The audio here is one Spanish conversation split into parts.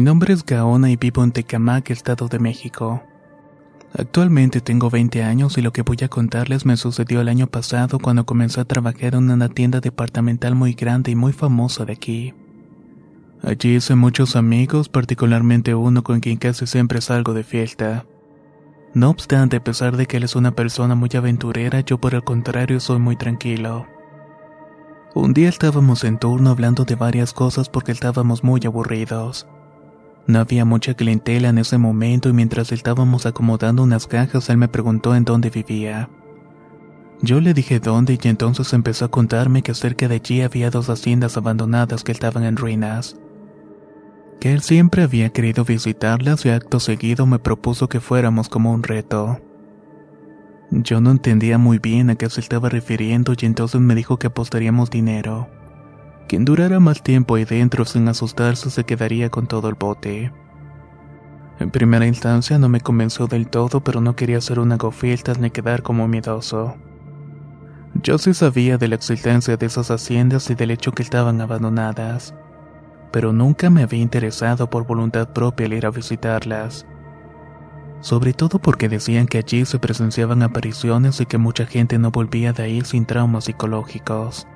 Mi nombre es Gaona y vivo en Tecamac, Estado de México. Actualmente tengo 20 años y lo que voy a contarles me sucedió el año pasado cuando comencé a trabajar en una tienda departamental muy grande y muy famosa de aquí. Allí hice muchos amigos, particularmente uno con quien casi siempre salgo de fiesta. No obstante, a pesar de que él es una persona muy aventurera, yo por el contrario soy muy tranquilo. Un día estábamos en turno hablando de varias cosas porque estábamos muy aburridos. No había mucha clientela en ese momento y mientras estábamos acomodando unas cajas él me preguntó en dónde vivía. Yo le dije dónde y entonces empezó a contarme que cerca de allí había dos haciendas abandonadas que estaban en ruinas. Que él siempre había querido visitarlas y acto seguido me propuso que fuéramos como un reto. Yo no entendía muy bien a qué se estaba refiriendo y entonces me dijo que apostaríamos dinero. Quien durara más tiempo ahí dentro sin asustarse se quedaría con todo el bote. En primera instancia no me convenció del todo, pero no quería ser una gofiltas ni quedar como miedoso. Yo sí sabía de la existencia de esas haciendas y del hecho que estaban abandonadas, pero nunca me había interesado por voluntad propia el ir a visitarlas. Sobre todo porque decían que allí se presenciaban apariciones y que mucha gente no volvía de ahí sin traumas psicológicos.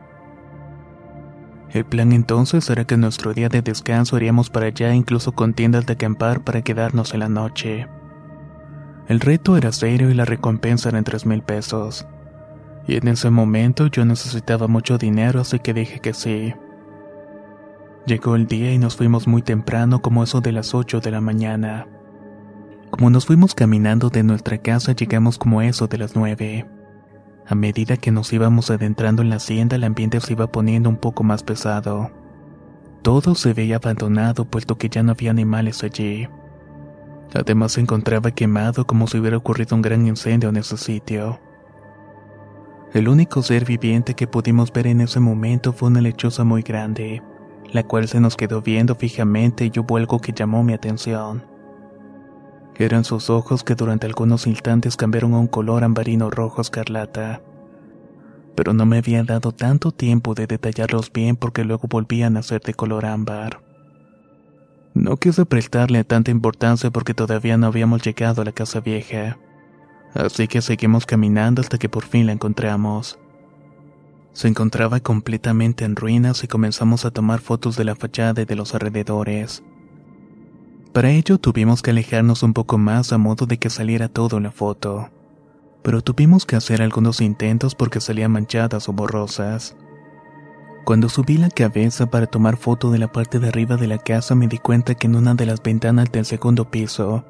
El plan entonces era que nuestro día de descanso iríamos para allá incluso con tiendas de acampar para quedarnos en la noche. El reto era serio y la recompensa eran tres mil pesos. Y en ese momento yo necesitaba mucho dinero así que dije que sí. Llegó el día y nos fuimos muy temprano como eso de las 8 de la mañana. Como nos fuimos caminando de nuestra casa llegamos como eso de las 9. A medida que nos íbamos adentrando en la hacienda, el ambiente se iba poniendo un poco más pesado. Todo se veía abandonado, puesto que ya no había animales allí. Además se encontraba quemado como si hubiera ocurrido un gran incendio en ese sitio. El único ser viviente que pudimos ver en ese momento fue una lechuza muy grande, la cual se nos quedó viendo fijamente y hubo algo que llamó mi atención. Eran sus ojos que durante algunos instantes cambiaron a un color ambarino rojo escarlata. Pero no me había dado tanto tiempo de detallarlos bien porque luego volvían a ser de color ámbar. No quise prestarle tanta importancia porque todavía no habíamos llegado a la casa vieja. Así que seguimos caminando hasta que por fin la encontramos. Se encontraba completamente en ruinas y comenzamos a tomar fotos de la fachada y de los alrededores. Para ello tuvimos que alejarnos un poco más a modo de que saliera todo en la foto. Pero tuvimos que hacer algunos intentos porque salían manchadas o borrosas. Cuando subí la cabeza para tomar foto de la parte de arriba de la casa me di cuenta que en una de las ventanas del segundo piso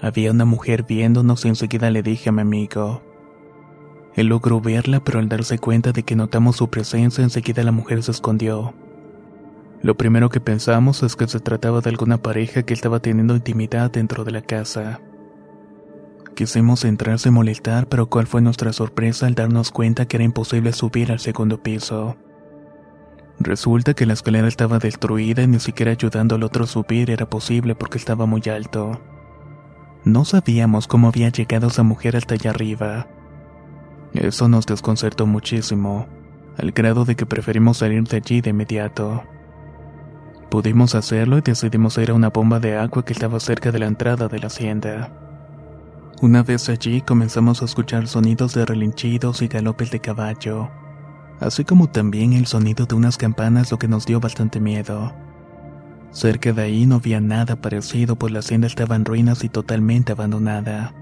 había una mujer viéndonos y enseguida le dije a mi amigo. Él logró verla pero al darse cuenta de que notamos su presencia enseguida la mujer se escondió. Lo primero que pensamos es que se trataba de alguna pareja que estaba teniendo intimidad dentro de la casa. Quisimos entrar sin molestar, pero cuál fue nuestra sorpresa al darnos cuenta que era imposible subir al segundo piso. Resulta que la escalera estaba destruida y ni siquiera ayudando al otro a subir era posible porque estaba muy alto. No sabíamos cómo había llegado esa mujer hasta allá arriba. Eso nos desconcertó muchísimo, al grado de que preferimos salir de allí de inmediato. Pudimos hacerlo y decidimos ir a una bomba de agua que estaba cerca de la entrada de la hacienda. Una vez allí comenzamos a escuchar sonidos de relinchidos y galopes de caballo, así como también el sonido de unas campanas lo que nos dio bastante miedo. Cerca de ahí no había nada parecido, pues la hacienda estaba en ruinas y totalmente abandonada.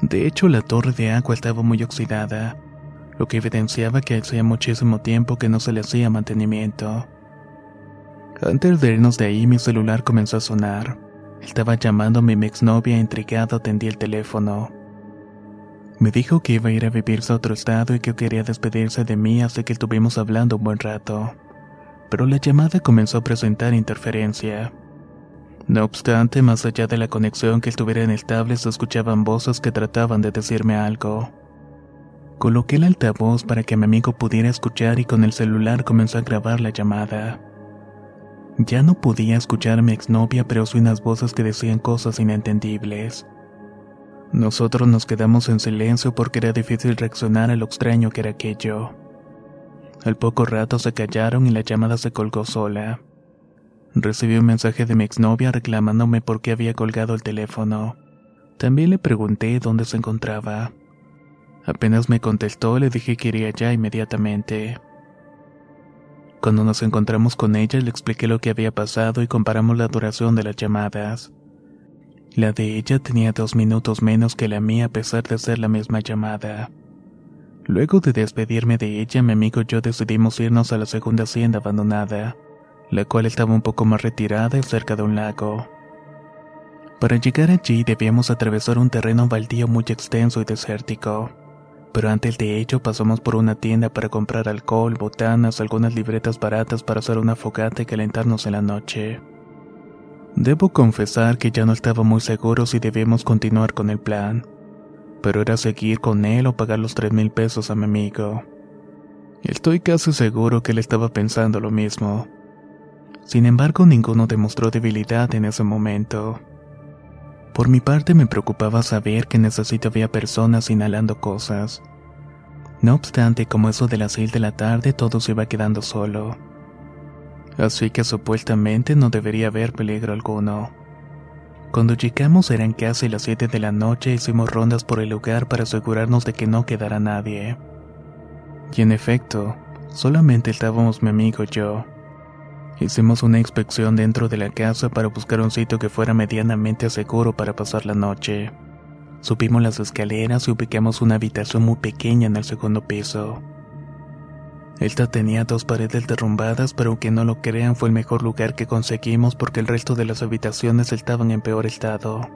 De hecho, la torre de agua estaba muy oxidada, lo que evidenciaba que hacía muchísimo tiempo que no se le hacía mantenimiento. Antes de irnos de ahí, mi celular comenzó a sonar. Estaba llamándome mi exnovia intrigada atendí el teléfono. Me dijo que iba a ir a vivirse a otro estado y que quería despedirse de mí, así que estuvimos hablando un buen rato pero la llamada comenzó a presentar interferencia. No obstante, más allá de la conexión que estuviera inestable, se escuchaban voces que trataban de decirme algo. Coloqué el altavoz para que mi amigo pudiera escuchar y con el celular comenzó a grabar la llamada. Ya no podía escuchar a mi exnovia, pero oí unas voces que decían cosas inentendibles. Nosotros nos quedamos en silencio porque era difícil reaccionar a lo extraño que era aquello. Al poco rato se callaron y la llamada se colgó sola. Recibí un mensaje de mi exnovia reclamándome por qué había colgado el teléfono. También le pregunté dónde se encontraba. Apenas me contestó, le dije que iría ya inmediatamente. Cuando nos encontramos con ella, le expliqué lo que había pasado y comparamos la duración de las llamadas. La de ella tenía dos minutos menos que la mía a pesar de ser la misma llamada. Luego de despedirme de ella, mi amigo y yo decidimos irnos a la segunda hacienda abandonada, la cual estaba un poco más retirada y cerca de un lago. Para llegar allí debíamos atravesar un terreno baldío muy extenso y desértico, pero antes de ello pasamos por una tienda para comprar alcohol, botanas, algunas libretas baratas para hacer una fogata y calentarnos en la noche. Debo confesar que ya no estaba muy seguro si debíamos continuar con el plan pero era seguir con él o pagar los tres mil pesos a mi amigo. Estoy casi seguro que él estaba pensando lo mismo. Sin embargo, ninguno demostró debilidad en ese momento. Por mi parte me preocupaba saber que necesito había personas inhalando cosas. No obstante, como eso de las seis de la tarde todo se iba quedando solo. Así que supuestamente no debería haber peligro alguno. Cuando llegamos eran casi las 7 de la noche hicimos rondas por el lugar para asegurarnos de que no quedara nadie. Y en efecto, solamente estábamos mi amigo y yo. Hicimos una inspección dentro de la casa para buscar un sitio que fuera medianamente seguro para pasar la noche. Subimos las escaleras y ubicamos una habitación muy pequeña en el segundo piso. Esta tenía dos paredes derrumbadas, pero aunque no lo crean fue el mejor lugar que conseguimos porque el resto de las habitaciones estaban en peor estado.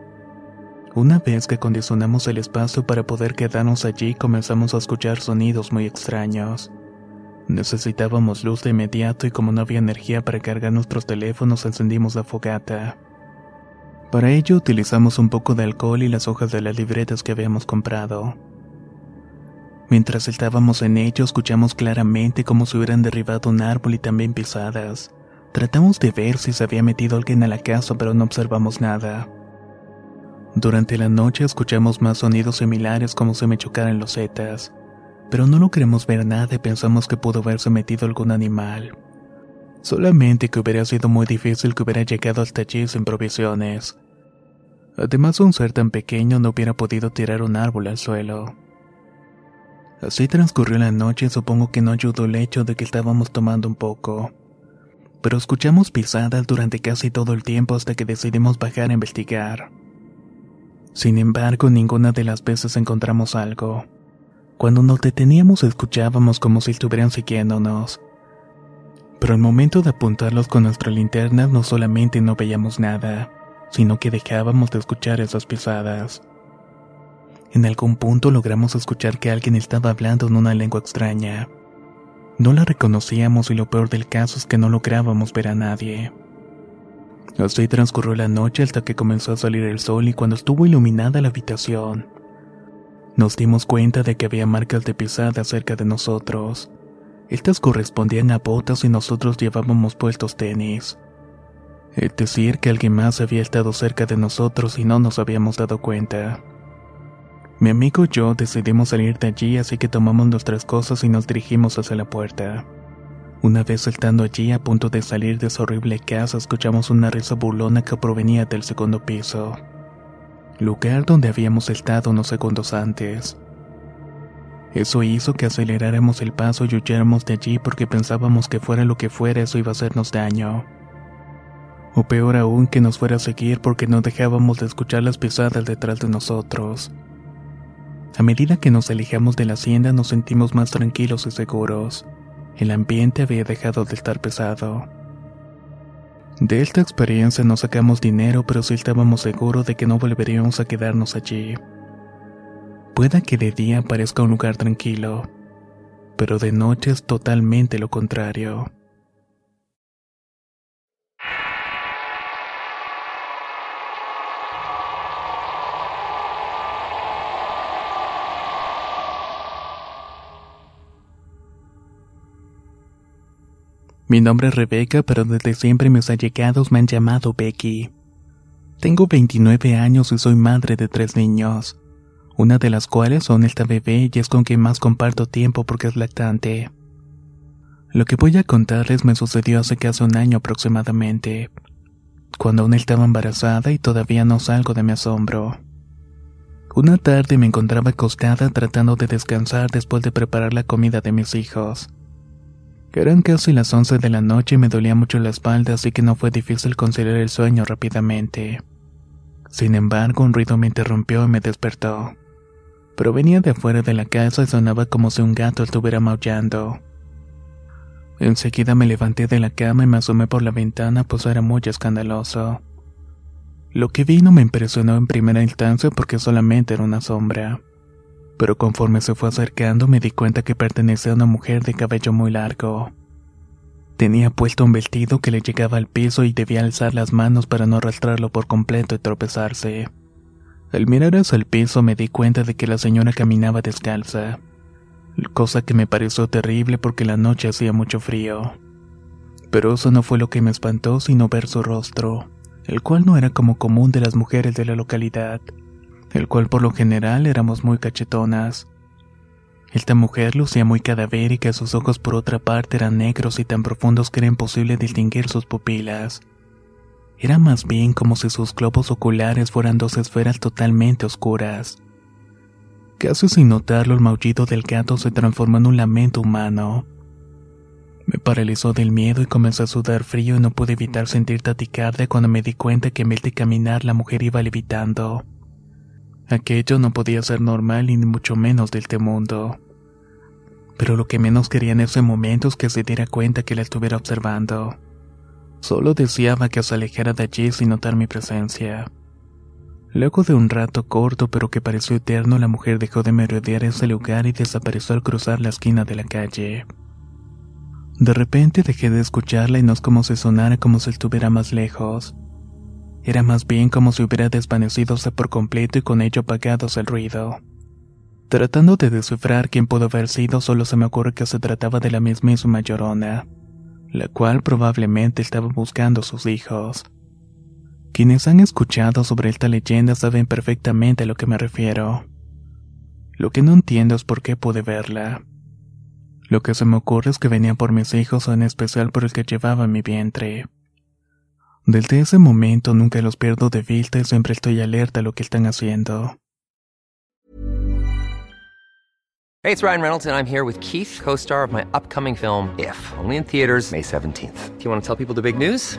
Una vez que condicionamos el espacio para poder quedarnos allí, comenzamos a escuchar sonidos muy extraños. Necesitábamos luz de inmediato y como no había energía para cargar nuestros teléfonos, encendimos la fogata. Para ello utilizamos un poco de alcohol y las hojas de las libretas que habíamos comprado. Mientras estábamos en ello, escuchamos claramente cómo se hubieran derribado un árbol y también pisadas. Tratamos de ver si se había metido alguien a la casa, pero no observamos nada. Durante la noche escuchamos más sonidos similares como si me chocaran los zetas, pero no lo queremos ver nada y pensamos que pudo haberse metido algún animal. Solamente que hubiera sido muy difícil que hubiera llegado hasta allí sin provisiones. Además, un ser tan pequeño no hubiera podido tirar un árbol al suelo. Así transcurrió la noche y supongo que no ayudó el hecho de que estábamos tomando un poco. Pero escuchamos pisadas durante casi todo el tiempo hasta que decidimos bajar a investigar. Sin embargo, ninguna de las veces encontramos algo. Cuando nos deteníamos escuchábamos como si estuvieran siguiéndonos. Pero al momento de apuntarlos con nuestra linterna no solamente no veíamos nada, sino que dejábamos de escuchar esas pisadas. En algún punto logramos escuchar que alguien estaba hablando en una lengua extraña. No la reconocíamos y lo peor del caso es que no lográbamos ver a nadie. Así transcurrió la noche hasta que comenzó a salir el sol y cuando estuvo iluminada la habitación, nos dimos cuenta de que había marcas de pisada cerca de nosotros. Estas correspondían a botas y nosotros llevábamos puestos tenis. Es decir, que alguien más había estado cerca de nosotros y no nos habíamos dado cuenta. Mi amigo y yo decidimos salir de allí, así que tomamos nuestras cosas y nos dirigimos hacia la puerta. Una vez estando allí a punto de salir de esa horrible casa, escuchamos una risa burlona que provenía del segundo piso, lugar donde habíamos estado unos segundos antes. Eso hizo que aceleráramos el paso y huyéramos de allí porque pensábamos que fuera lo que fuera eso iba a hacernos daño. O peor aún que nos fuera a seguir porque no dejábamos de escuchar las pisadas detrás de nosotros. A medida que nos alejamos de la hacienda nos sentimos más tranquilos y seguros. El ambiente había dejado de estar pesado. De esta experiencia no sacamos dinero, pero sí estábamos seguros de que no volveríamos a quedarnos allí. Pueda que de día parezca un lugar tranquilo, pero de noche es totalmente lo contrario. Mi nombre es Rebeca, pero desde siempre mis allegados me han llamado Becky. Tengo 29 años y soy madre de tres niños, una de las cuales son esta bebé y es con quien más comparto tiempo porque es lactante. Lo que voy a contarles me sucedió hace casi un año aproximadamente, cuando aún estaba embarazada y todavía no salgo de mi asombro. Una tarde me encontraba acostada tratando de descansar después de preparar la comida de mis hijos. Eran casi las 11 de la noche y me dolía mucho la espalda, así que no fue difícil conciliar el sueño rápidamente. Sin embargo, un ruido me interrumpió y me despertó. Pero venía de afuera de la casa y sonaba como si un gato estuviera maullando. Enseguida me levanté de la cama y me asomé por la ventana, pues era muy escandaloso. Lo que vi no me impresionó en primera instancia porque solamente era una sombra pero conforme se fue acercando me di cuenta que pertenecía a una mujer de cabello muy largo. Tenía puesto un vestido que le llegaba al piso y debía alzar las manos para no arrastrarlo por completo y tropezarse. Al mirar hacia el piso me di cuenta de que la señora caminaba descalza, cosa que me pareció terrible porque la noche hacía mucho frío. Pero eso no fue lo que me espantó sino ver su rostro, el cual no era como común de las mujeres de la localidad el cual por lo general éramos muy cachetonas. Esta mujer lucía muy cadavérica, sus ojos por otra parte eran negros y tan profundos que era imposible distinguir sus pupilas. Era más bien como si sus globos oculares fueran dos esferas totalmente oscuras. Casi sin notarlo, el maullido del gato se transformó en un lamento humano. Me paralizó del miedo y comencé a sudar frío y no pude evitar sentir taticardia cuando me di cuenta que en vez de caminar la mujer iba levitando. Aquello no podía ser normal y ni mucho menos del este mundo. Pero lo que menos quería en ese momento es que se diera cuenta que la estuviera observando. Solo deseaba que se alejara de allí sin notar mi presencia. Luego de un rato corto pero que pareció eterno, la mujer dejó de merodear ese lugar y desapareció al cruzar la esquina de la calle. De repente dejé de escucharla y no es como si sonara como si estuviera más lejos. Era más bien como si hubiera desvanecidose por completo y con ello apagadose el ruido. Tratando de descifrar quién pudo haber sido, solo se me ocurre que se trataba de la mismísima llorona, la cual probablemente estaba buscando a sus hijos. Quienes han escuchado sobre esta leyenda saben perfectamente a lo que me refiero. Lo que no entiendo es por qué pude verla. Lo que se me ocurre es que venía por mis hijos o en especial por el que llevaba mi vientre. Desde ese momento nunca los pierdo de vista y siempre estoy alerta a lo que están haciendo. Hey, it's Ryan Reynolds and I'm here with Keith, co-star of my upcoming film If, only in theaters May 17th. Do you want to tell people the big news?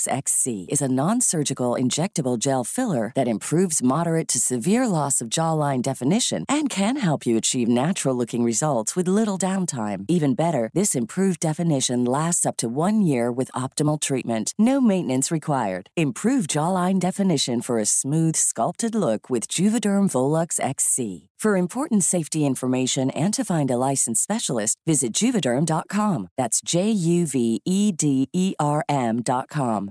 XC is a non-surgical injectable gel filler that improves moderate to severe loss of jawline definition and can help you achieve natural-looking results with little downtime. Even better, this improved definition lasts up to one year with optimal treatment. No maintenance required. Improve jawline definition for a smooth, sculpted look with Juvederm Volux XC. For important safety information and to find a licensed specialist, visit juvederm.com. That's J U V E D E R M.com.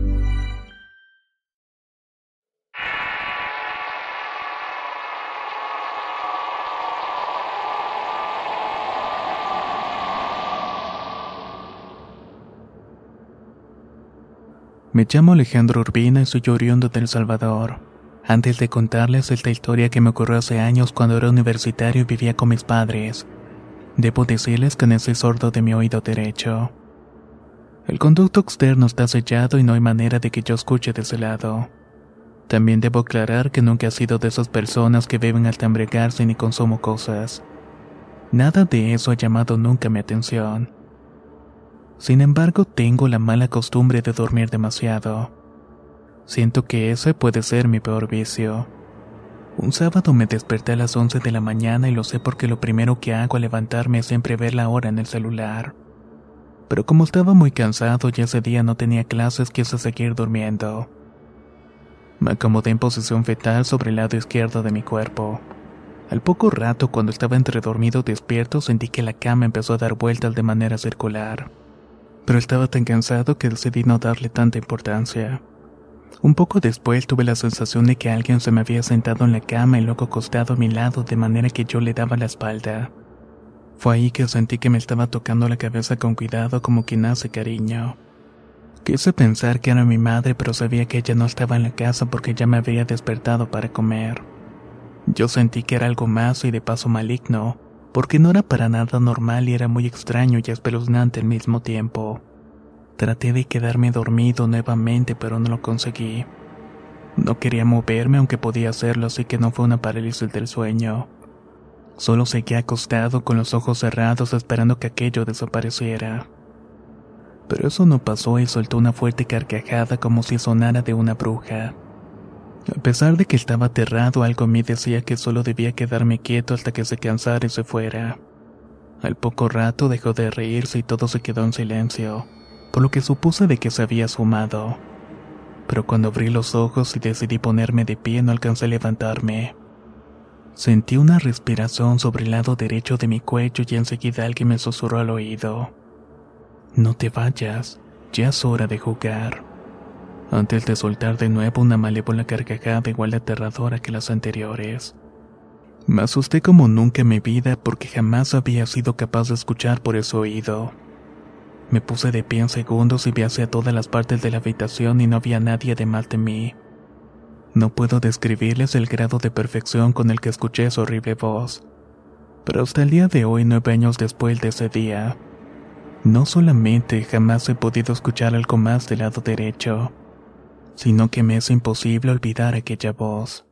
Me llamo Alejandro Urbina y soy oriundo de El Salvador. Antes de contarles esta historia que me ocurrió hace años cuando era universitario y vivía con mis padres, debo decirles que no soy sordo de mi oído derecho. El conducto externo está sellado y no hay manera de que yo escuche de ese lado. También debo aclarar que nunca he sido de esas personas que beben al embriagarse ni consumo cosas. Nada de eso ha llamado nunca mi atención. Sin embargo, tengo la mala costumbre de dormir demasiado. Siento que ese puede ser mi peor vicio. Un sábado me desperté a las 11 de la mañana y lo sé porque lo primero que hago al levantarme es siempre ver la hora en el celular. Pero como estaba muy cansado y ese día no tenía clases, quise seguir durmiendo. Me acomodé en posición fetal sobre el lado izquierdo de mi cuerpo. Al poco rato, cuando estaba entre dormido despierto, sentí que la cama empezó a dar vueltas de manera circular pero estaba tan cansado que decidí no darle tanta importancia. Un poco después tuve la sensación de que alguien se me había sentado en la cama y luego acostado a mi lado de manera que yo le daba la espalda. Fue ahí que sentí que me estaba tocando la cabeza con cuidado como quien hace cariño. Quise pensar que era mi madre, pero sabía que ella no estaba en la casa porque ya me había despertado para comer. Yo sentí que era algo más y de paso maligno, porque no era para nada normal y era muy extraño y espeluznante al mismo tiempo. Traté de quedarme dormido nuevamente, pero no lo conseguí. No quería moverme aunque podía hacerlo, así que no fue una parálisis del sueño. Solo seguía acostado con los ojos cerrados esperando que aquello desapareciera. Pero eso no pasó y soltó una fuerte carcajada como si sonara de una bruja. A pesar de que estaba aterrado, algo mí decía que solo debía quedarme quieto hasta que se cansara y se fuera. Al poco rato dejó de reírse y todo se quedó en silencio, por lo que supuse de que se había sumado. Pero cuando abrí los ojos y decidí ponerme de pie no alcancé a levantarme. Sentí una respiración sobre el lado derecho de mi cuello y enseguida alguien me susurró al oído. No te vayas, ya es hora de jugar antes de soltar de nuevo una malévola carcajada igual de aterradora que las anteriores. Me asusté como nunca en mi vida porque jamás había sido capaz de escuchar por ese oído. Me puse de pie en segundos y vi hacia todas las partes de la habitación y no había nadie además de mí. No puedo describirles el grado de perfección con el que escuché esa horrible voz. Pero hasta el día de hoy, nueve años después de ese día, no solamente jamás he podido escuchar algo más del lado derecho, sino que me es imposible olvidar aquella voz.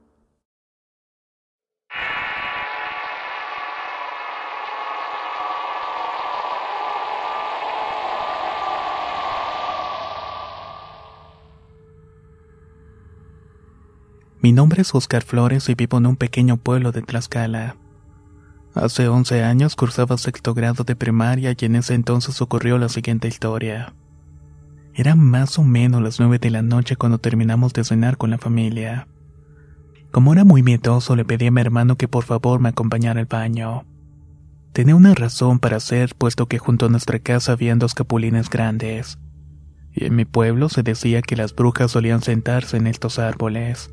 Mi nombre es Oscar Flores y vivo en un pequeño pueblo de Tlaxcala. Hace 11 años cursaba sexto grado de primaria y en ese entonces ocurrió la siguiente historia. Eran más o menos las nueve de la noche cuando terminamos de cenar con la familia. Como era muy miedoso, le pedí a mi hermano que por favor me acompañara al baño. Tenía una razón para hacer, puesto que junto a nuestra casa habían dos capulines grandes. Y en mi pueblo se decía que las brujas solían sentarse en estos árboles.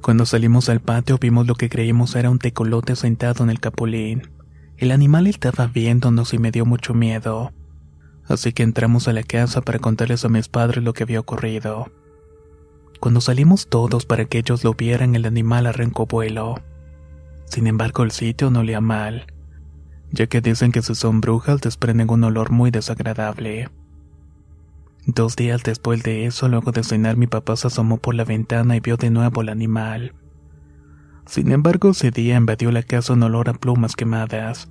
Cuando salimos al patio vimos lo que creímos era un tecolote sentado en el capulín. El animal estaba viéndonos y me dio mucho miedo así que entramos a la casa para contarles a mis padres lo que había ocurrido. Cuando salimos todos para que ellos lo vieran, el animal arrancó vuelo. Sin embargo, el sitio no olía mal, ya que dicen que si son brujas desprenden un olor muy desagradable. Dos días después de eso, luego de cenar, mi papá se asomó por la ventana y vio de nuevo el animal. Sin embargo, ese día invadió la casa un olor a plumas quemadas.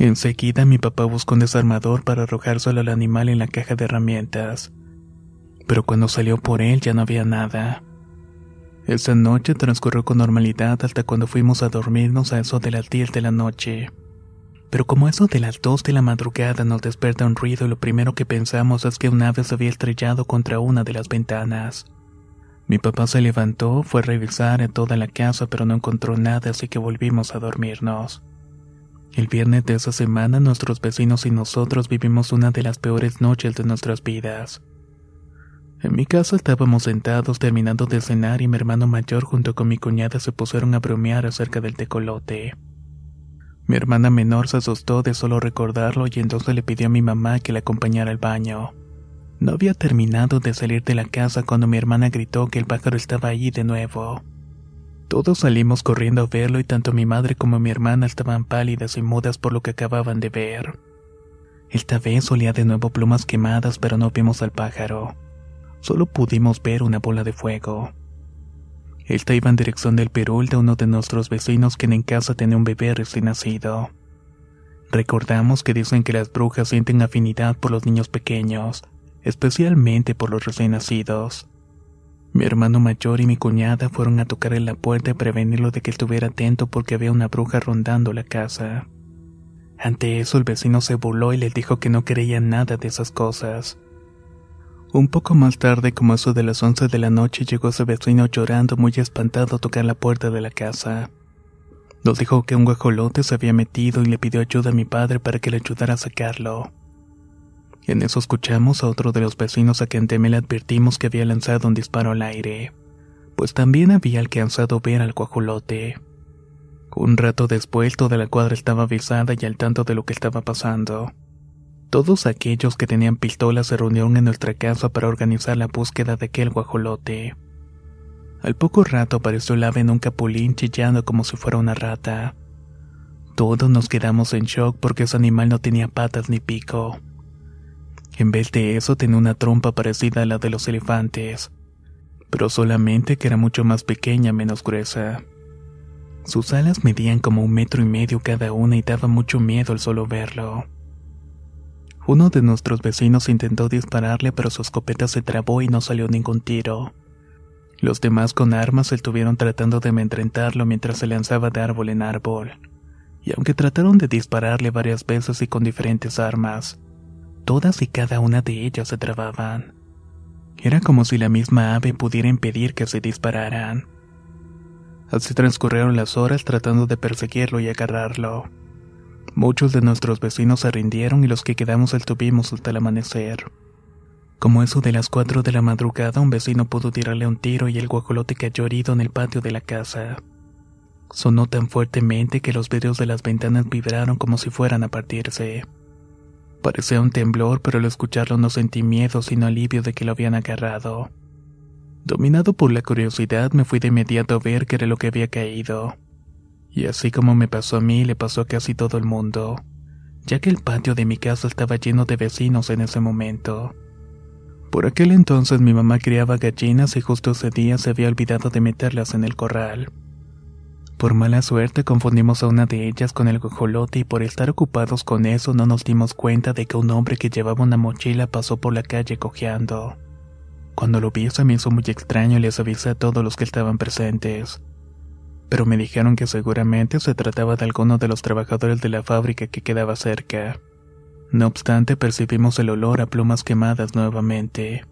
Enseguida mi papá buscó un desarmador para arrojárselo al animal en la caja de herramientas. Pero cuando salió por él ya no había nada. Esa noche transcurrió con normalidad hasta cuando fuimos a dormirnos a eso de las 10 de la noche. Pero como eso de las 2 de la madrugada nos desperta un ruido lo primero que pensamos es que un ave se había estrellado contra una de las ventanas. Mi papá se levantó, fue a revisar en toda la casa pero no encontró nada así que volvimos a dormirnos. El viernes de esa semana nuestros vecinos y nosotros vivimos una de las peores noches de nuestras vidas. En mi casa estábamos sentados terminando de cenar y mi hermano mayor junto con mi cuñada se pusieron a bromear acerca del tecolote. Mi hermana menor se asustó de solo recordarlo y entonces le pidió a mi mamá que la acompañara al baño. No había terminado de salir de la casa cuando mi hermana gritó que el pájaro estaba allí de nuevo. Todos salimos corriendo a verlo y tanto mi madre como mi hermana estaban pálidas y mudas por lo que acababan de ver. Esta vez olía de nuevo plumas quemadas pero no vimos al pájaro. Solo pudimos ver una bola de fuego. Esta iba en dirección del perul de uno de nuestros vecinos quien en casa tenía un bebé recién nacido. Recordamos que dicen que las brujas sienten afinidad por los niños pequeños, especialmente por los recién nacidos. Mi hermano mayor y mi cuñada fueron a tocar en la puerta y prevenirlo de que estuviera atento porque había una bruja rondando la casa. Ante eso el vecino se burló y les dijo que no creía nada de esas cosas. Un poco más tarde, como eso de las once de la noche, llegó ese vecino llorando muy espantado a tocar la puerta de la casa. Nos dijo que un guajolote se había metido y le pidió ayuda a mi padre para que le ayudara a sacarlo. En eso escuchamos a otro de los vecinos a quien teme le advertimos que había lanzado un disparo al aire, pues también había alcanzado a ver al guajolote. Un rato después toda la cuadra estaba avisada y al tanto de lo que estaba pasando. Todos aquellos que tenían pistolas se reunieron en nuestra casa para organizar la búsqueda de aquel guajolote. Al poco rato apareció el ave en un capulín chillando como si fuera una rata. Todos nos quedamos en shock porque ese animal no tenía patas ni pico. En vez de eso tenía una trompa parecida a la de los elefantes, pero solamente que era mucho más pequeña, menos gruesa. Sus alas medían como un metro y medio cada una y daba mucho miedo al solo verlo. Uno de nuestros vecinos intentó dispararle, pero su escopeta se trabó y no salió ningún tiro. Los demás con armas estuvieron tratando de amedrentarlo mientras se lanzaba de árbol en árbol. Y aunque trataron de dispararle varias veces y con diferentes armas, todas y cada una de ellas se trababan. Era como si la misma ave pudiera impedir que se dispararan. Así transcurrieron las horas tratando de perseguirlo y agarrarlo. Muchos de nuestros vecinos se rindieron y los que quedamos estuvimos hasta el amanecer. Como eso de las cuatro de la madrugada, un vecino pudo tirarle un tiro y el guajolote cayó herido en el patio de la casa. Sonó tan fuertemente que los vidrios de las ventanas vibraron como si fueran a partirse. Parecía un temblor, pero al escucharlo no sentí miedo sino alivio de que lo habían agarrado. Dominado por la curiosidad, me fui de inmediato a ver qué era lo que había caído. Y así como me pasó a mí, le pasó a casi todo el mundo, ya que el patio de mi casa estaba lleno de vecinos en ese momento. Por aquel entonces mi mamá criaba gallinas y justo ese día se había olvidado de meterlas en el corral. Por mala suerte confundimos a una de ellas con el guajolote y por estar ocupados con eso no nos dimos cuenta de que un hombre que llevaba una mochila pasó por la calle cojeando. Cuando lo vi se me hizo muy extraño y les avisé a todos los que estaban presentes pero me dijeron que seguramente se trataba de alguno de los trabajadores de la fábrica que quedaba cerca. No obstante, percibimos el olor a plumas quemadas nuevamente.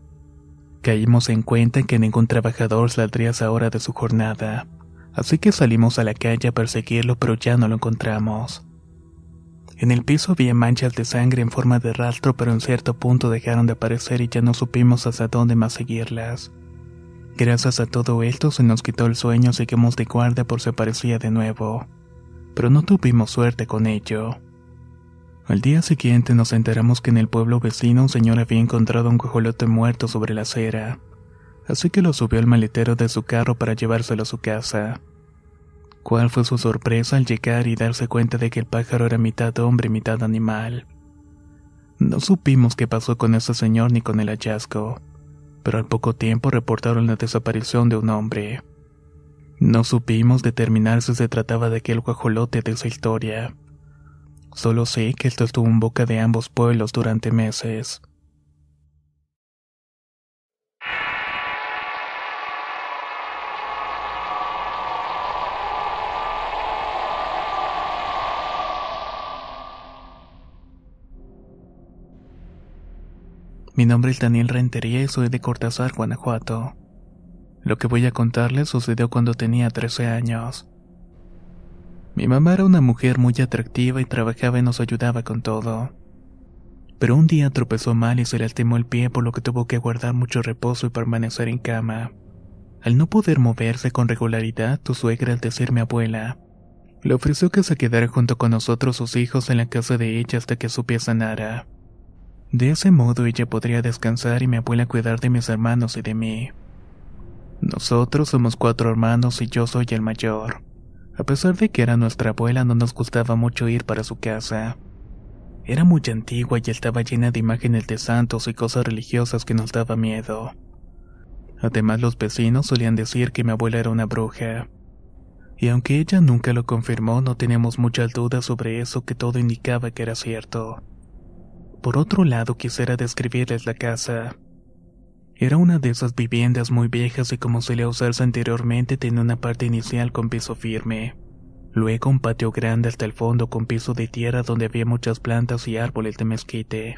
Caímos en cuenta que ningún trabajador saldría a esa hora de su jornada, así que salimos a la calle a perseguirlo, pero ya no lo encontramos. En el piso había manchas de sangre en forma de rastro, pero en cierto punto dejaron de aparecer y ya no supimos hasta dónde más seguirlas. Gracias a todo esto se nos quitó el sueño, seguimos de guardia por si aparecía de nuevo. Pero no tuvimos suerte con ello. Al día siguiente nos enteramos que en el pueblo vecino un señor había encontrado un cojolote muerto sobre la acera, así que lo subió al maletero de su carro para llevárselo a su casa. ¿Cuál fue su sorpresa al llegar y darse cuenta de que el pájaro era mitad hombre y mitad animal? No supimos qué pasó con ese señor ni con el hallazgo pero al poco tiempo reportaron la desaparición de un hombre. No supimos determinar si se trataba de aquel guajolote de esa historia. Solo sé que esto estuvo en boca de ambos pueblos durante meses. Mi nombre es Daniel Rentería y soy de Cortázar, Guanajuato. Lo que voy a contarles sucedió cuando tenía 13 años. Mi mamá era una mujer muy atractiva y trabajaba y nos ayudaba con todo. Pero un día tropezó mal y se lastimó el pie por lo que tuvo que guardar mucho reposo y permanecer en cama. Al no poder moverse con regularidad, tu suegra, al decir mi abuela, le ofreció que se quedara junto con nosotros sus hijos en la casa de ella hasta que su pie sanara. De ese modo ella podría descansar y mi abuela cuidar de mis hermanos y de mí. Nosotros somos cuatro hermanos y yo soy el mayor. A pesar de que era nuestra abuela, no nos gustaba mucho ir para su casa. Era muy antigua y estaba llena de imágenes de santos y cosas religiosas que nos daba miedo. Además, los vecinos solían decir que mi abuela era una bruja. Y aunque ella nunca lo confirmó, no teníamos muchas dudas sobre eso que todo indicaba que era cierto. Por otro lado, quisiera describirles la casa. Era una de esas viviendas muy viejas y como solía usarse anteriormente tenía una parte inicial con piso firme. Luego un patio grande hasta el fondo con piso de tierra donde había muchas plantas y árboles de mezquite.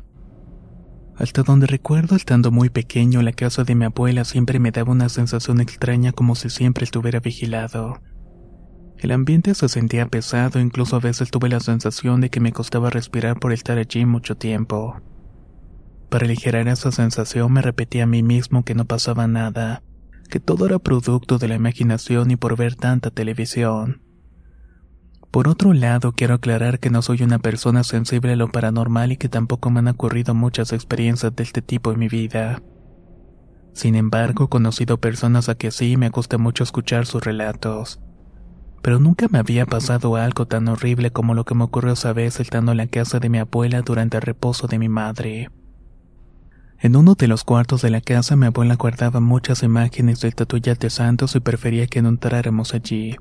Hasta donde recuerdo, estando muy pequeño, la casa de mi abuela siempre me daba una sensación extraña como si siempre estuviera vigilado. El ambiente se sentía pesado, incluso a veces tuve la sensación de que me costaba respirar por estar allí mucho tiempo. Para aligerar esa sensación me repetí a mí mismo que no pasaba nada, que todo era producto de la imaginación y por ver tanta televisión. Por otro lado, quiero aclarar que no soy una persona sensible a lo paranormal y que tampoco me han ocurrido muchas experiencias de este tipo en mi vida. Sin embargo, he conocido personas a que sí me gusta mucho escuchar sus relatos. Pero nunca me había pasado algo tan horrible como lo que me ocurrió esa vez estando en la casa de mi abuela durante el reposo de mi madre. En uno de los cuartos de la casa mi abuela guardaba muchas imágenes de estatuillas de santos y prefería que no entráramos allí.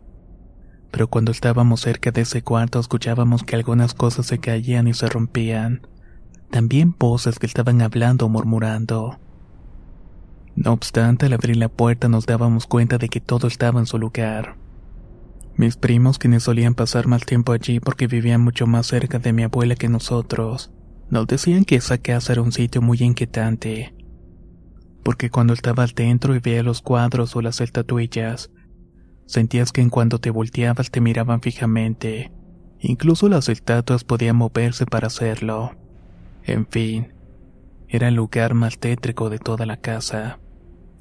Pero cuando estábamos cerca de ese cuarto escuchábamos que algunas cosas se caían y se rompían. También voces que estaban hablando o murmurando. No obstante, al abrir la puerta nos dábamos cuenta de que todo estaba en su lugar. Mis primos, quienes solían pasar más tiempo allí porque vivían mucho más cerca de mi abuela que nosotros, nos decían que esa casa era un sitio muy inquietante, porque cuando estabas dentro y veías los cuadros o las estatuillas, sentías que en cuanto te volteabas te miraban fijamente, incluso las estatuas podían moverse para hacerlo. En fin, era el lugar más tétrico de toda la casa.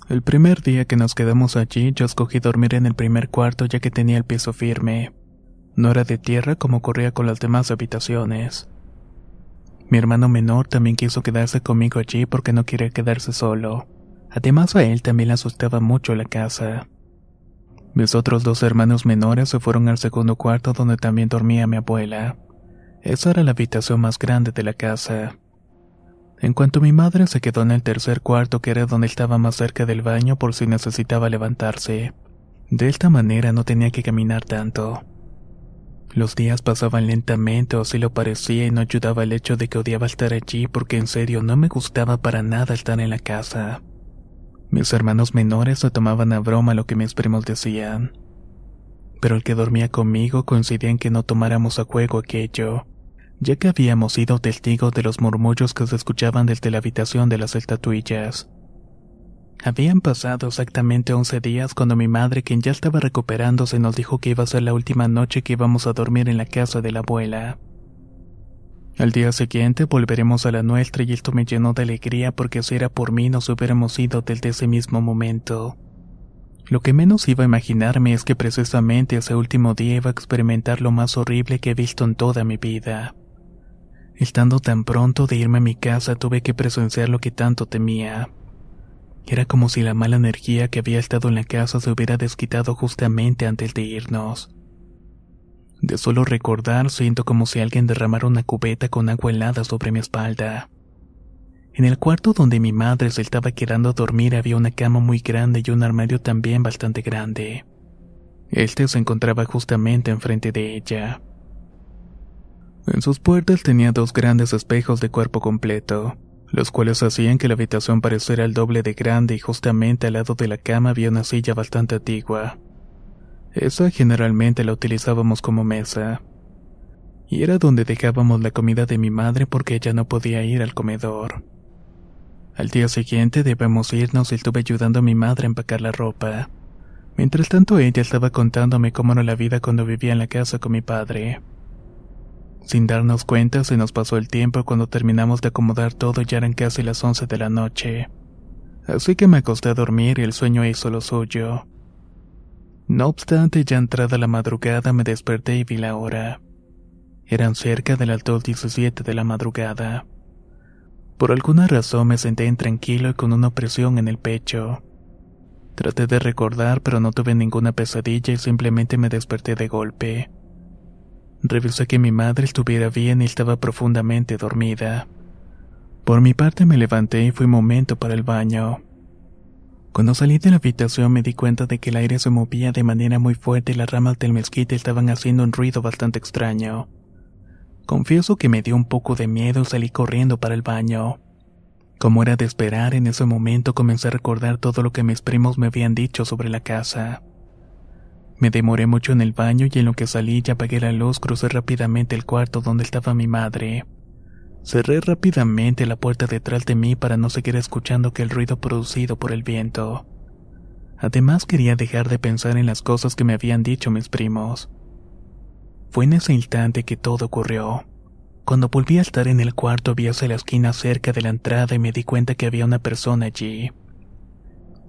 El primer día que nos quedamos allí, yo escogí dormir en el primer cuarto ya que tenía el piso firme. No era de tierra como ocurría con las demás habitaciones. Mi hermano menor también quiso quedarse conmigo allí porque no quería quedarse solo. Además a él también le asustaba mucho la casa. Mis otros dos hermanos menores se fueron al segundo cuarto donde también dormía mi abuela. Esa era la habitación más grande de la casa. En cuanto mi madre se quedó en el tercer cuarto que era donde estaba más cerca del baño por si necesitaba levantarse. De esta manera no tenía que caminar tanto. Los días pasaban lentamente o así lo parecía y no ayudaba el hecho de que odiaba estar allí porque en serio no me gustaba para nada estar en la casa. Mis hermanos menores se tomaban a broma lo que mis primos decían. Pero el que dormía conmigo coincidía en que no tomáramos a juego aquello, ya que habíamos sido testigos de los murmullos que se escuchaban desde la habitación de las estatuillas. Habían pasado exactamente 11 días cuando mi madre, quien ya estaba recuperándose, nos dijo que iba a ser la última noche que íbamos a dormir en la casa de la abuela. Al día siguiente volveremos a la nuestra y esto me llenó de alegría porque si era por mí nos hubiéramos ido desde ese mismo momento. Lo que menos iba a imaginarme es que precisamente ese último día iba a experimentar lo más horrible que he visto en toda mi vida. Estando tan pronto de irme a mi casa tuve que presenciar lo que tanto temía. Era como si la mala energía que había estado en la casa se hubiera desquitado justamente antes de irnos. De solo recordar siento como si alguien derramara una cubeta con agua helada sobre mi espalda. En el cuarto donde mi madre se estaba quedando a dormir había una cama muy grande y un armario también bastante grande. Este se encontraba justamente enfrente de ella. En sus puertas tenía dos grandes espejos de cuerpo completo los cuales hacían que la habitación pareciera el doble de grande y justamente al lado de la cama había una silla bastante antigua. Esa generalmente la utilizábamos como mesa. Y era donde dejábamos la comida de mi madre porque ella no podía ir al comedor. Al día siguiente debemos irnos y estuve ayudando a mi madre a empacar la ropa. Mientras tanto ella estaba contándome cómo era la vida cuando vivía en la casa con mi padre. Sin darnos cuenta se nos pasó el tiempo cuando terminamos de acomodar todo ya eran casi las 11 de la noche. Así que me acosté a dormir y el sueño hizo lo suyo. No obstante, ya entrada la madrugada me desperté y vi la hora. Eran cerca del alto 17 de la madrugada. Por alguna razón me senté intranquilo y con una opresión en el pecho. Traté de recordar, pero no tuve ninguna pesadilla y simplemente me desperté de golpe. Revisé que mi madre estuviera bien y estaba profundamente dormida. Por mi parte me levanté y fui un momento para el baño. Cuando salí de la habitación me di cuenta de que el aire se movía de manera muy fuerte y las ramas del mezquite estaban haciendo un ruido bastante extraño. Confieso que me dio un poco de miedo y salí corriendo para el baño. Como era de esperar, en ese momento comencé a recordar todo lo que mis primos me habían dicho sobre la casa. Me demoré mucho en el baño y en lo que salí y apagué la luz crucé rápidamente el cuarto donde estaba mi madre. Cerré rápidamente la puerta detrás de mí para no seguir escuchando aquel ruido producido por el viento. Además quería dejar de pensar en las cosas que me habían dicho mis primos. Fue en ese instante que todo ocurrió. Cuando volví a estar en el cuarto vi la esquina cerca de la entrada y me di cuenta que había una persona allí.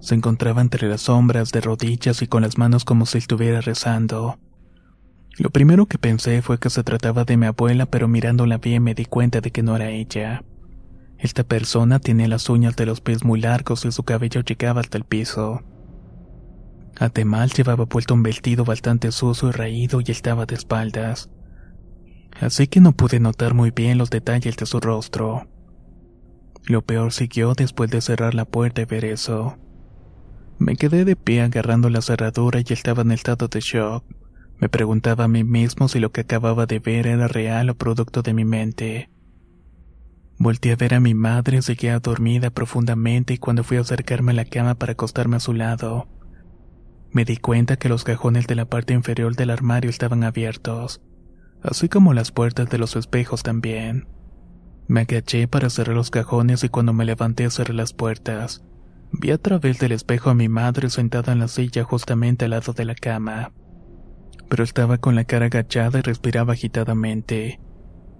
Se encontraba entre las sombras de rodillas y con las manos como si estuviera rezando. Lo primero que pensé fue que se trataba de mi abuela, pero mirándola bien me di cuenta de que no era ella. Esta persona tenía las uñas de los pies muy largos y su cabello llegaba hasta el piso. Además llevaba puesto un vestido bastante sucio y raído y estaba de espaldas así que no pude notar muy bien los detalles de su rostro. Lo peor siguió después de cerrar la puerta y ver eso. Me quedé de pie agarrando la cerradura y estaba en estado de shock. Me preguntaba a mí mismo si lo que acababa de ver era real o producto de mi mente. Volté a ver a mi madre, seguía dormida profundamente y cuando fui a acercarme a la cama para acostarme a su lado, me di cuenta que los cajones de la parte inferior del armario estaban abiertos así como las puertas de los espejos también. Me agaché para cerrar los cajones y cuando me levanté cerré las puertas. Vi a través del espejo a mi madre sentada en la silla justamente al lado de la cama. Pero estaba con la cara agachada y respiraba agitadamente.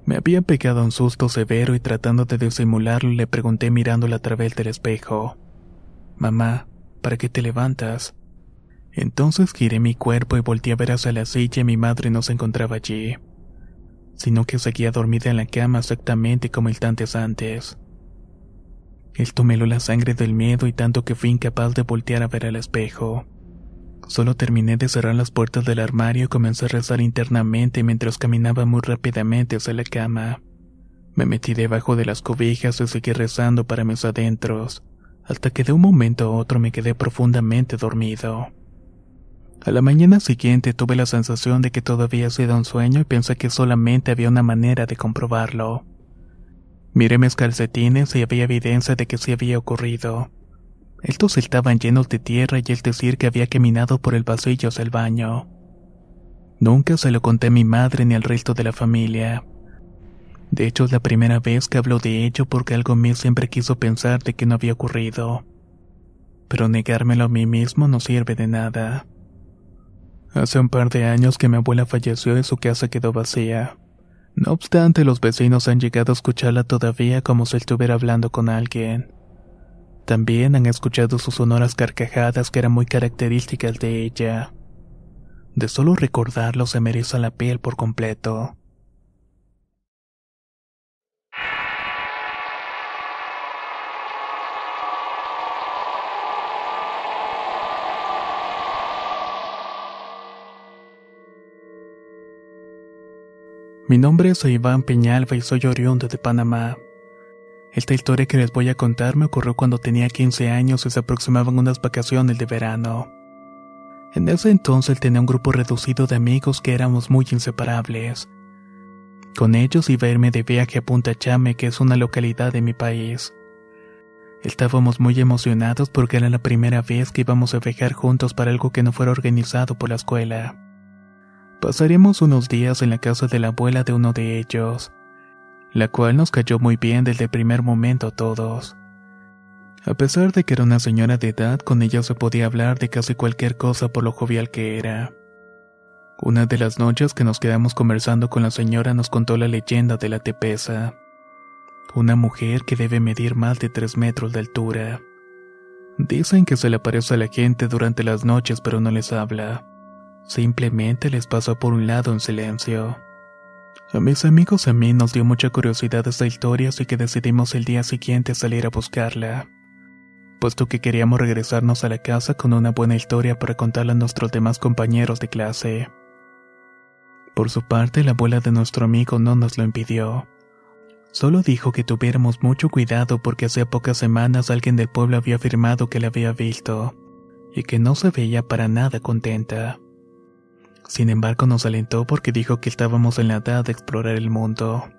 Me había pegado un susto severo y tratando de disimularlo le pregunté mirándola a través del espejo. Mamá, ¿para qué te levantas? Entonces giré mi cuerpo y volteé a ver hacia la silla y mi madre no se encontraba allí sino que seguía dormida en la cama exactamente como instantes antes. Esto me la sangre del miedo y tanto que fui incapaz de voltear a ver al espejo. Solo terminé de cerrar las puertas del armario y comencé a rezar internamente mientras caminaba muy rápidamente hacia la cama. Me metí debajo de las cobijas y seguí rezando para mis adentros, hasta que de un momento a otro me quedé profundamente dormido. A la mañana siguiente tuve la sensación de que todo había sido un sueño y pensé que solamente había una manera de comprobarlo. Miré mis calcetines y había evidencia de que sí había ocurrido. Estos estaban llenos de tierra y es decir que había caminado por el pasillo del baño. Nunca se lo conté a mi madre ni al resto de la familia. De hecho, es la primera vez que hablo de ello porque algo mío siempre quiso pensar de que no había ocurrido. Pero negármelo a mí mismo no sirve de nada. Hace un par de años que mi abuela falleció y su casa quedó vacía. No obstante, los vecinos han llegado a escucharla todavía como si estuviera hablando con alguien. También han escuchado sus sonoras carcajadas que eran muy características de ella. De solo recordarlo se me la piel por completo. Mi nombre es Iván Peñalba y soy oriundo de Panamá. Esta historia que les voy a contar me ocurrió cuando tenía 15 años y se aproximaban unas vacaciones de verano. En ese entonces tenía un grupo reducido de amigos que éramos muy inseparables. Con ellos iba a irme de viaje a Punta Chame, que es una localidad de mi país. Estábamos muy emocionados porque era la primera vez que íbamos a viajar juntos para algo que no fuera organizado por la escuela. Pasaremos unos días en la casa de la abuela de uno de ellos, la cual nos cayó muy bien desde el primer momento a todos. A pesar de que era una señora de edad, con ella se podía hablar de casi cualquier cosa por lo jovial que era. Una de las noches que nos quedamos conversando con la señora nos contó la leyenda de la tepesa. Una mujer que debe medir más de tres metros de altura. Dicen que se le aparece a la gente durante las noches pero no les habla. Simplemente les pasa por un lado en silencio. A mis amigos y a mí nos dio mucha curiosidad esta historia así que decidimos el día siguiente salir a buscarla puesto que queríamos regresarnos a la casa con una buena historia para contarle a nuestros demás compañeros de clase. Por su parte, la abuela de nuestro amigo no nos lo impidió. Solo dijo que tuviéramos mucho cuidado porque hace pocas semanas alguien del pueblo había afirmado que la había visto y que no se veía para nada contenta. Sin embargo, nos alentó porque dijo que estábamos en la edad de explorar el mundo.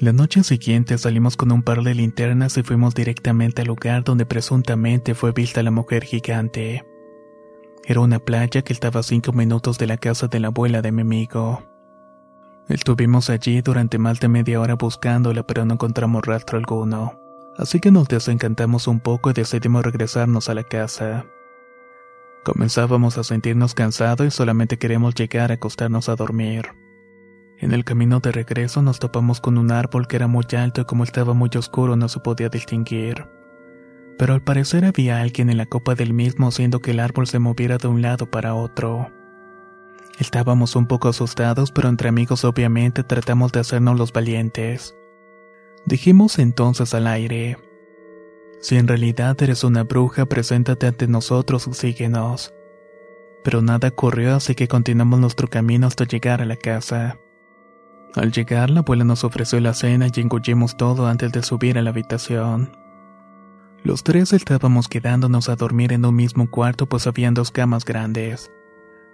La noche siguiente salimos con un par de linternas y fuimos directamente al lugar donde presuntamente fue vista la mujer gigante. Era una playa que estaba a cinco minutos de la casa de la abuela de mi amigo. Estuvimos allí durante más de media hora buscándola pero no encontramos rastro alguno, así que nos desencantamos un poco y decidimos regresarnos a la casa. Comenzábamos a sentirnos cansados y solamente queríamos llegar a acostarnos a dormir. En el camino de regreso nos topamos con un árbol que era muy alto y como estaba muy oscuro no se podía distinguir. Pero al parecer había alguien en la copa del mismo haciendo que el árbol se moviera de un lado para otro. Estábamos un poco asustados, pero entre amigos obviamente tratamos de hacernos los valientes. Dijimos entonces al aire, si en realidad eres una bruja, preséntate ante nosotros y síguenos. Pero nada ocurrió, así que continuamos nuestro camino hasta llegar a la casa. Al llegar, la abuela nos ofreció la cena y engullimos todo antes de subir a la habitación. Los tres estábamos quedándonos a dormir en un mismo cuarto pues habían dos camas grandes.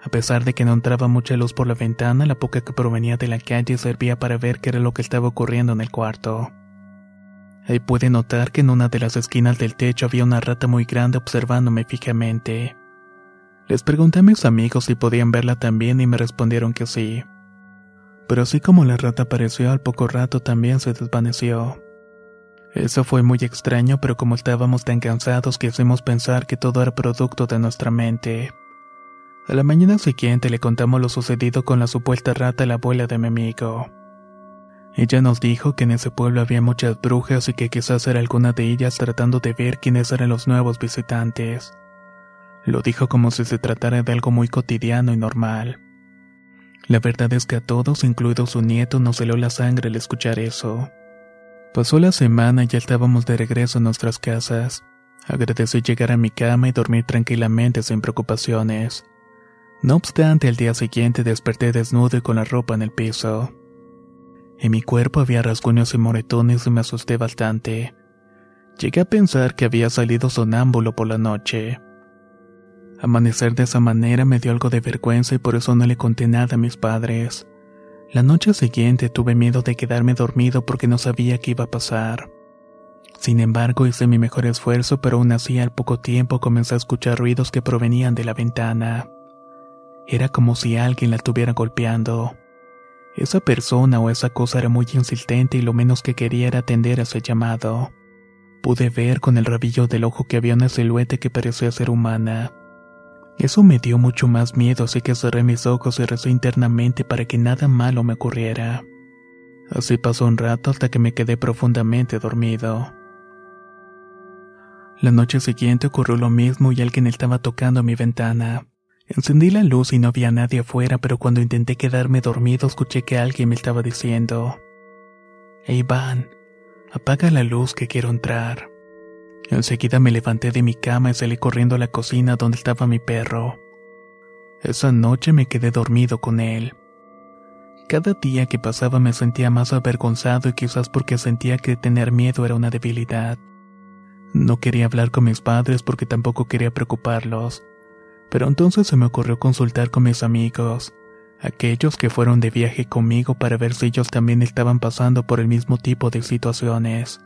A pesar de que no entraba mucha luz por la ventana, la poca que provenía de la calle servía para ver qué era lo que estaba ocurriendo en el cuarto. Ahí pude notar que en una de las esquinas del techo había una rata muy grande observándome fijamente. Les pregunté a mis amigos si podían verla también y me respondieron que sí pero así como la rata apareció al poco rato también se desvaneció. Eso fue muy extraño, pero como estábamos tan cansados quisimos pensar que todo era producto de nuestra mente. A la mañana siguiente le contamos lo sucedido con la supuesta rata a la abuela de mi amigo. Ella nos dijo que en ese pueblo había muchas brujas y que quizás era alguna de ellas tratando de ver quiénes eran los nuevos visitantes. Lo dijo como si se tratara de algo muy cotidiano y normal. La verdad es que a todos, incluido su nieto, nos heló la sangre al escuchar eso. Pasó la semana y ya estábamos de regreso a nuestras casas. Agradecí llegar a mi cama y dormir tranquilamente sin preocupaciones. No obstante, al día siguiente desperté desnudo y con la ropa en el piso. En mi cuerpo había rasguños y moretones y me asusté bastante. Llegué a pensar que había salido sonámbulo por la noche. Amanecer de esa manera me dio algo de vergüenza y por eso no le conté nada a mis padres. La noche siguiente tuve miedo de quedarme dormido porque no sabía qué iba a pasar. Sin embargo, hice mi mejor esfuerzo, pero aún así al poco tiempo comencé a escuchar ruidos que provenían de la ventana. Era como si alguien la estuviera golpeando. Esa persona o esa cosa era muy insistente y lo menos que quería era atender a ese llamado. Pude ver con el rabillo del ojo que había una silueta que parecía ser humana. Eso me dio mucho más miedo, así que cerré mis ojos y rezé internamente para que nada malo me ocurriera. Así pasó un rato hasta que me quedé profundamente dormido. La noche siguiente ocurrió lo mismo y alguien estaba tocando mi ventana. Encendí la luz y no había nadie afuera, pero cuando intenté quedarme dormido escuché que alguien me estaba diciendo, Hey apaga la luz que quiero entrar. Enseguida me levanté de mi cama y salí corriendo a la cocina donde estaba mi perro. Esa noche me quedé dormido con él. Cada día que pasaba me sentía más avergonzado y quizás porque sentía que tener miedo era una debilidad. No quería hablar con mis padres porque tampoco quería preocuparlos. Pero entonces se me ocurrió consultar con mis amigos, aquellos que fueron de viaje conmigo para ver si ellos también estaban pasando por el mismo tipo de situaciones.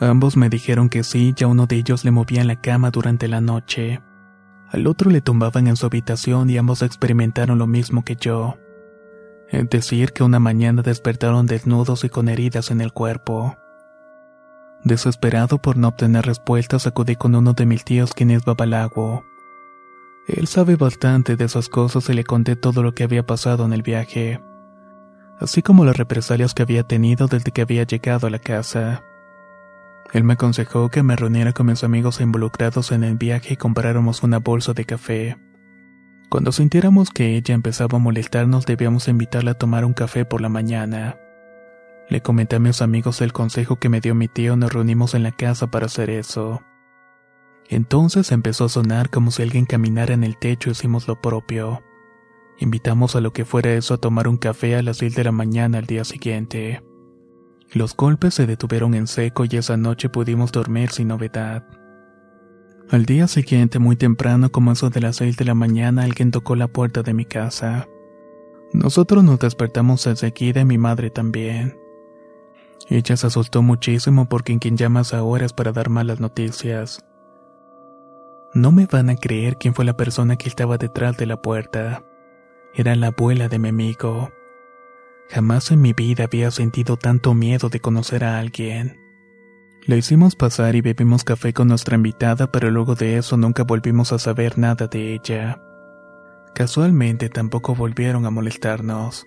Ambos me dijeron que sí y a uno de ellos le movían la cama durante la noche. Al otro le tumbaban en su habitación y ambos experimentaron lo mismo que yo. Es decir, que una mañana despertaron desnudos y con heridas en el cuerpo. Desesperado por no obtener respuestas, acudí con uno de mis tíos quien es babalago. Él sabe bastante de esas cosas y le conté todo lo que había pasado en el viaje, así como las represalias que había tenido desde que había llegado a la casa. Él me aconsejó que me reuniera con mis amigos involucrados en el viaje y compráramos una bolsa de café. Cuando sintiéramos que ella empezaba a molestarnos debíamos invitarla a tomar un café por la mañana. Le comenté a mis amigos el consejo que me dio mi tío nos reunimos en la casa para hacer eso. Entonces empezó a sonar como si alguien caminara en el techo y hicimos lo propio. Invitamos a lo que fuera eso a tomar un café a las 6 de la mañana al día siguiente. Los golpes se detuvieron en seco y esa noche pudimos dormir sin novedad. Al día siguiente, muy temprano, como eso de las 6 de la mañana, alguien tocó la puerta de mi casa. Nosotros nos despertamos enseguida y mi madre también. Ella se asustó muchísimo porque en quien llamas ahora es para dar malas noticias. No me van a creer quién fue la persona que estaba detrás de la puerta. Era la abuela de mi amigo. Jamás en mi vida había sentido tanto miedo de conocer a alguien. Le hicimos pasar y bebimos café con nuestra invitada, pero luego de eso nunca volvimos a saber nada de ella. Casualmente tampoco volvieron a molestarnos.